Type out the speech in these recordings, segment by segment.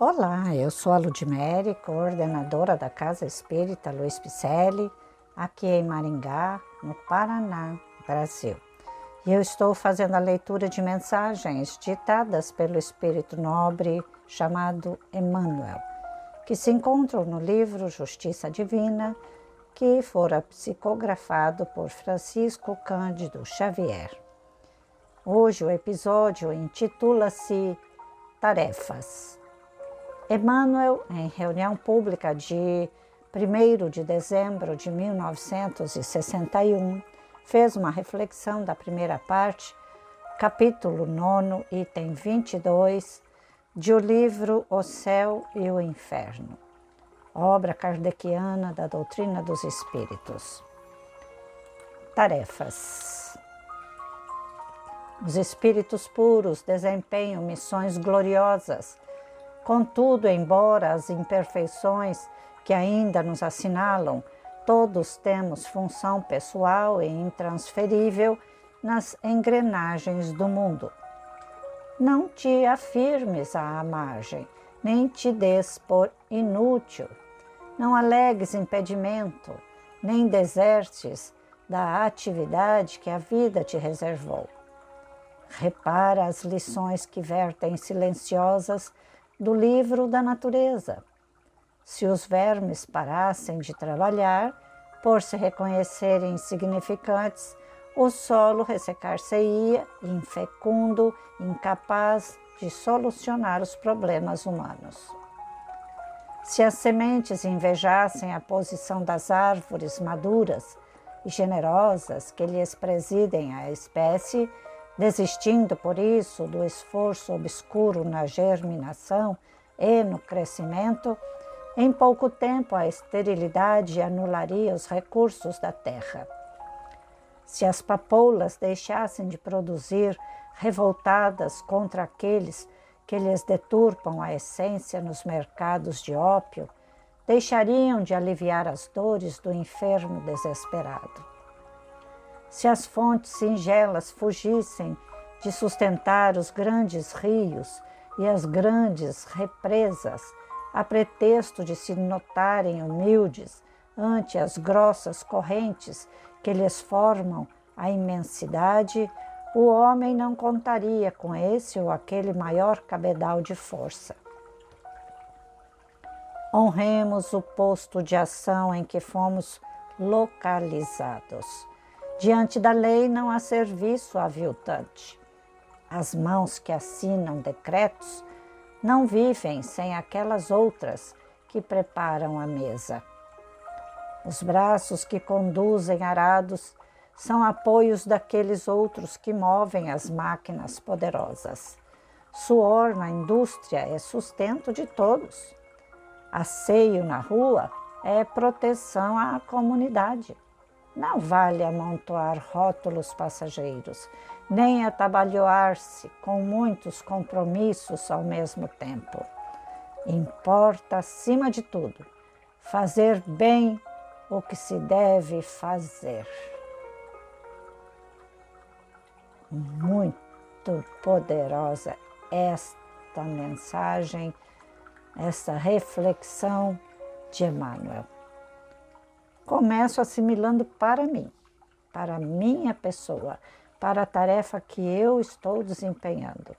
Olá, eu sou a Ludmere, coordenadora da Casa Espírita Luiz Picelli, aqui em Maringá, no Paraná, Brasil. E eu estou fazendo a leitura de mensagens ditadas pelo espírito nobre chamado Emmanuel, que se encontram no livro Justiça Divina, que fora psicografado por Francisco Cândido Xavier. Hoje o episódio intitula-se Tarefas. Emmanuel, em reunião pública de 1 de dezembro de 1961, fez uma reflexão da primeira parte, capítulo 9, item 22, de o livro O Céu e o Inferno, obra kardeciana da doutrina dos espíritos. Tarefas. Os espíritos puros desempenham missões gloriosas. Contudo, embora as imperfeições que ainda nos assinalam, todos temos função pessoal e intransferível nas engrenagens do mundo. Não te afirmes à margem, nem te des por inútil. Não alegues impedimento, nem desertes da atividade que a vida te reservou. Repara as lições que vertem silenciosas do livro da natureza. Se os vermes parassem de trabalhar, por se reconhecerem insignificantes, o solo ressecar-se-ia, infecundo, incapaz de solucionar os problemas humanos. Se as sementes invejassem a posição das árvores maduras e generosas que lhes presidem a espécie, desistindo por isso do esforço obscuro na germinação e no crescimento, em pouco tempo a esterilidade anularia os recursos da terra. Se as papoulas deixassem de produzir, revoltadas contra aqueles que lhes deturpam a essência nos mercados de ópio, deixariam de aliviar as dores do enfermo desesperado. Se as fontes singelas fugissem de sustentar os grandes rios e as grandes represas, a pretexto de se notarem humildes ante as grossas correntes que lhes formam a imensidade, o homem não contaria com esse ou aquele maior cabedal de força. Honremos o posto de ação em que fomos localizados. Diante da lei não há serviço aviltante. As mãos que assinam decretos não vivem sem aquelas outras que preparam a mesa. Os braços que conduzem arados são apoios daqueles outros que movem as máquinas poderosas. Suor na indústria é sustento de todos. Asseio na rua é proteção à comunidade. Não vale amontoar rótulos passageiros, nem atabalhoar-se com muitos compromissos ao mesmo tempo. Importa, acima de tudo, fazer bem o que se deve fazer. Muito poderosa esta mensagem, esta reflexão de Emmanuel começo assimilando para mim, para a minha pessoa, para a tarefa que eu estou desempenhando.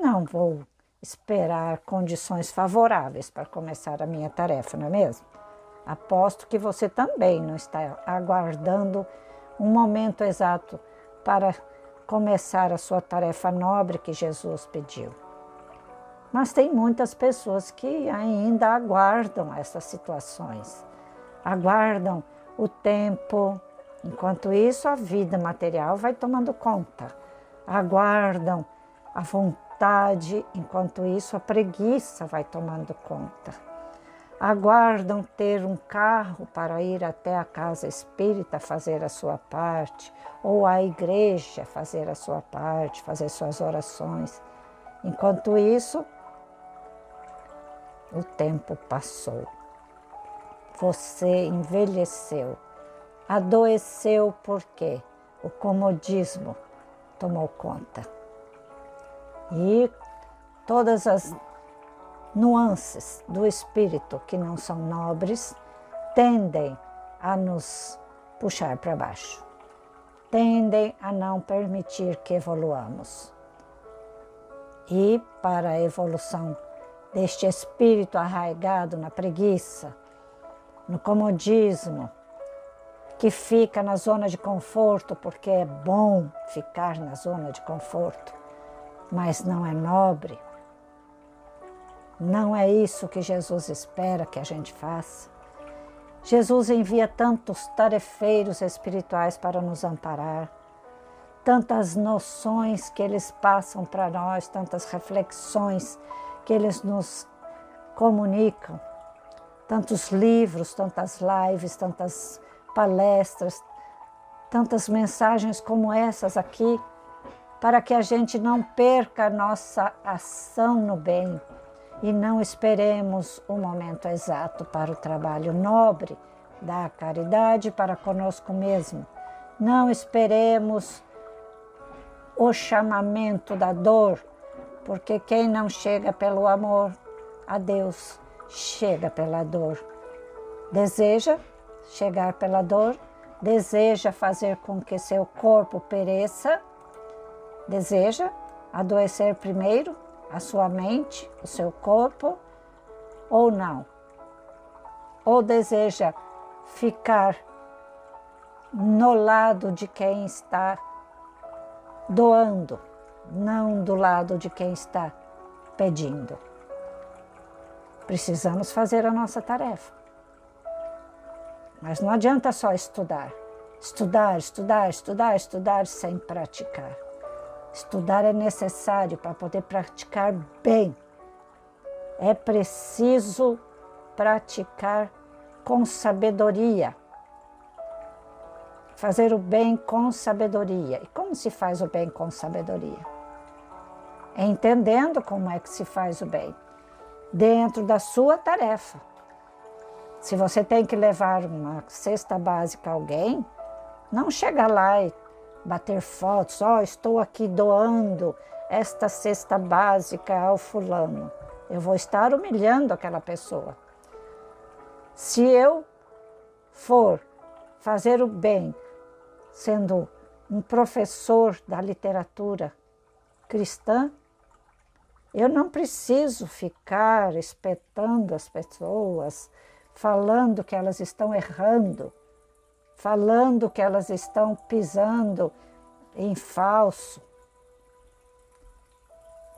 Não vou esperar condições favoráveis para começar a minha tarefa, não é mesmo? Aposto que você também não está aguardando um momento exato para começar a sua tarefa nobre que Jesus pediu. Mas tem muitas pessoas que ainda aguardam essas situações aguardam o tempo. Enquanto isso, a vida material vai tomando conta. Aguardam a vontade, enquanto isso, a preguiça vai tomando conta. Aguardam ter um carro para ir até a casa espírita fazer a sua parte, ou à igreja fazer a sua parte, fazer suas orações. Enquanto isso, o tempo passou. Você envelheceu, adoeceu porque o comodismo tomou conta. E todas as nuances do espírito que não são nobres tendem a nos puxar para baixo, tendem a não permitir que evoluamos. E para a evolução deste espírito arraigado na preguiça, no comodismo, que fica na zona de conforto porque é bom ficar na zona de conforto, mas não é nobre. Não é isso que Jesus espera que a gente faça. Jesus envia tantos tarefeiros espirituais para nos amparar, tantas noções que eles passam para nós, tantas reflexões que eles nos comunicam, tantos livros, tantas lives, tantas palestras, tantas mensagens como essas aqui, para que a gente não perca a nossa ação no bem e não esperemos o momento exato para o trabalho nobre da caridade para conosco mesmo. Não esperemos o chamamento da dor, porque quem não chega pelo amor a Deus chega pela dor. Deseja chegar pela dor, deseja fazer com que seu corpo pereça, deseja adoecer primeiro a sua mente, o seu corpo, ou não. Ou deseja ficar no lado de quem está doando, não do lado de quem está pedindo. Precisamos fazer a nossa tarefa. Mas não adianta só estudar. Estudar, estudar, estudar, estudar sem praticar. Estudar é necessário para poder praticar bem. É preciso praticar com sabedoria. Fazer o bem com sabedoria. E como se faz o bem com sabedoria? É entendendo como é que se faz o bem, dentro da sua tarefa. Se você tem que levar uma cesta básica a alguém, não chega lá e bater fotos, ó, oh, estou aqui doando esta cesta básica ao fulano. Eu vou estar humilhando aquela pessoa. Se eu for fazer o bem, sendo um professor da literatura cristã, eu não preciso ficar espetando as pessoas, falando que elas estão errando, falando que elas estão pisando em falso,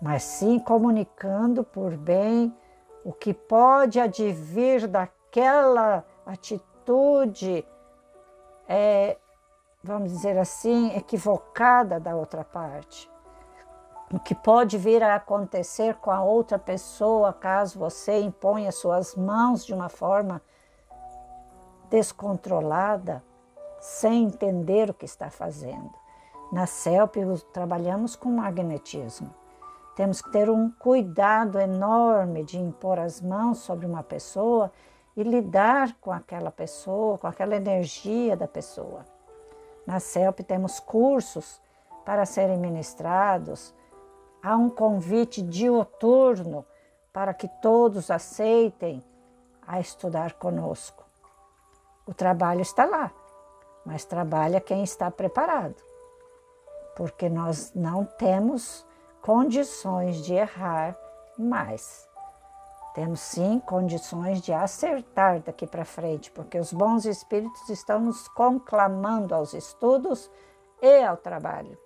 mas sim comunicando por bem o que pode advir daquela atitude, é, vamos dizer assim, equivocada da outra parte. O que pode vir a acontecer com a outra pessoa caso você imponha suas mãos de uma forma descontrolada, sem entender o que está fazendo. Na CELP trabalhamos com magnetismo. Temos que ter um cuidado enorme de impor as mãos sobre uma pessoa e lidar com aquela pessoa, com aquela energia da pessoa. Na CELP temos cursos para serem ministrados, há um convite dioturno para que todos aceitem a estudar conosco. O trabalho está lá, mas trabalha quem está preparado, porque nós não temos condições de errar mais. Temos sim condições de acertar daqui para frente, porque os bons espíritos estão nos conclamando aos estudos e ao trabalho.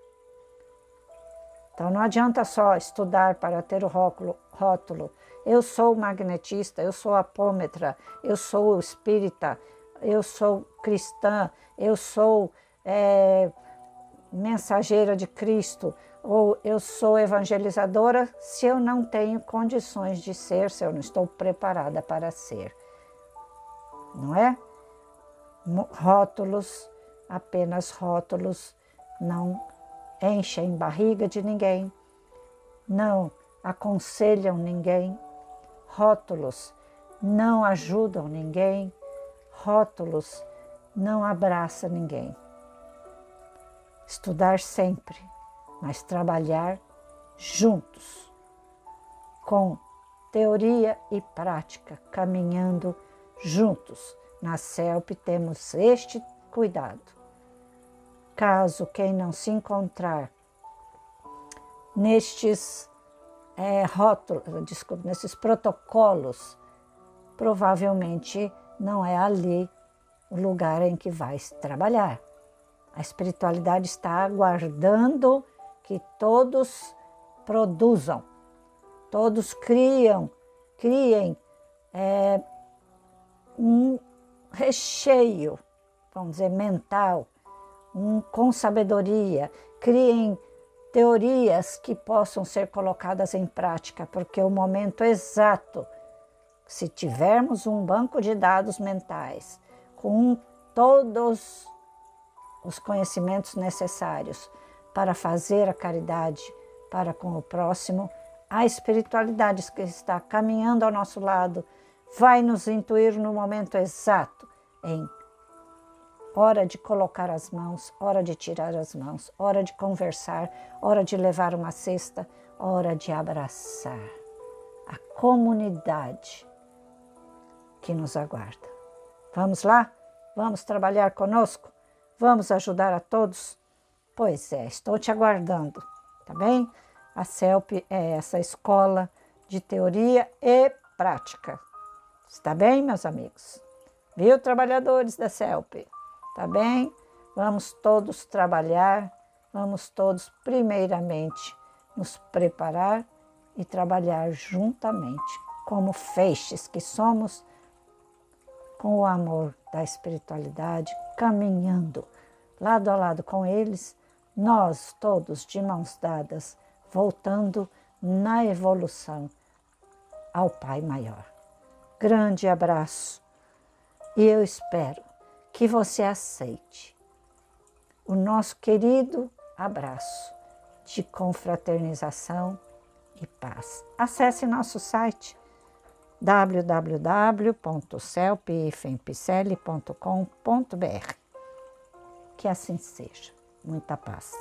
Então não adianta só estudar para ter o rótulo. Eu sou magnetista, eu sou apômetra, eu sou espírita, eu sou cristã, eu sou é, mensageira de Cristo, ou eu sou evangelizadora, se eu não tenho condições de ser, se eu não estou preparada para ser. Não é? Rótulos, apenas rótulos, não enchem barriga de ninguém, não aconselham ninguém, rótulos não ajudam ninguém, rótulos não abraçam ninguém. Estudar sempre, mas trabalhar juntos, com teoria e prática caminhando juntos. Na CELP temos este cuidado. Caso quem não se encontrar nestes é, rótulos, desculpa, nesses protocolos, provavelmente não é ali o lugar em que vai trabalhar. A espiritualidade está aguardando que todos produzam, todos criam, criem é, um recheio, vamos dizer, mental, com sabedoria, criem teorias que possam ser colocadas em prática, porque o momento exato, se tivermos um banco de dados mentais com todos os conhecimentos necessários para fazer a caridade para com o próximo, a espiritualidade que está caminhando ao nosso lado vai nos intuir no momento exato em hora de colocar as mãos, hora de tirar as mãos, hora de conversar, hora de levar uma cesta, hora de abraçar a comunidade que nos aguarda. Vamos lá? Vamos trabalhar conosco? Vamos ajudar a todos? Pois é, estou te aguardando, tá bem? A CELP é essa escola de teoria e prática. Está bem, meus amigos? Viu, trabalhadores da CELP? Tá bem? Vamos todos trabalhar, vamos todos, primeiramente, nos preparar e trabalhar juntamente, como feixes que somos, com o amor da espiritualidade, caminhando lado a lado com eles, nós todos de mãos dadas, voltando na evolução ao Pai Maior. Grande abraço e eu espero que você aceite o nosso querido abraço de confraternização e paz. Acesse nosso site www.celpifempicele.com.br. Que assim seja. Muita paz.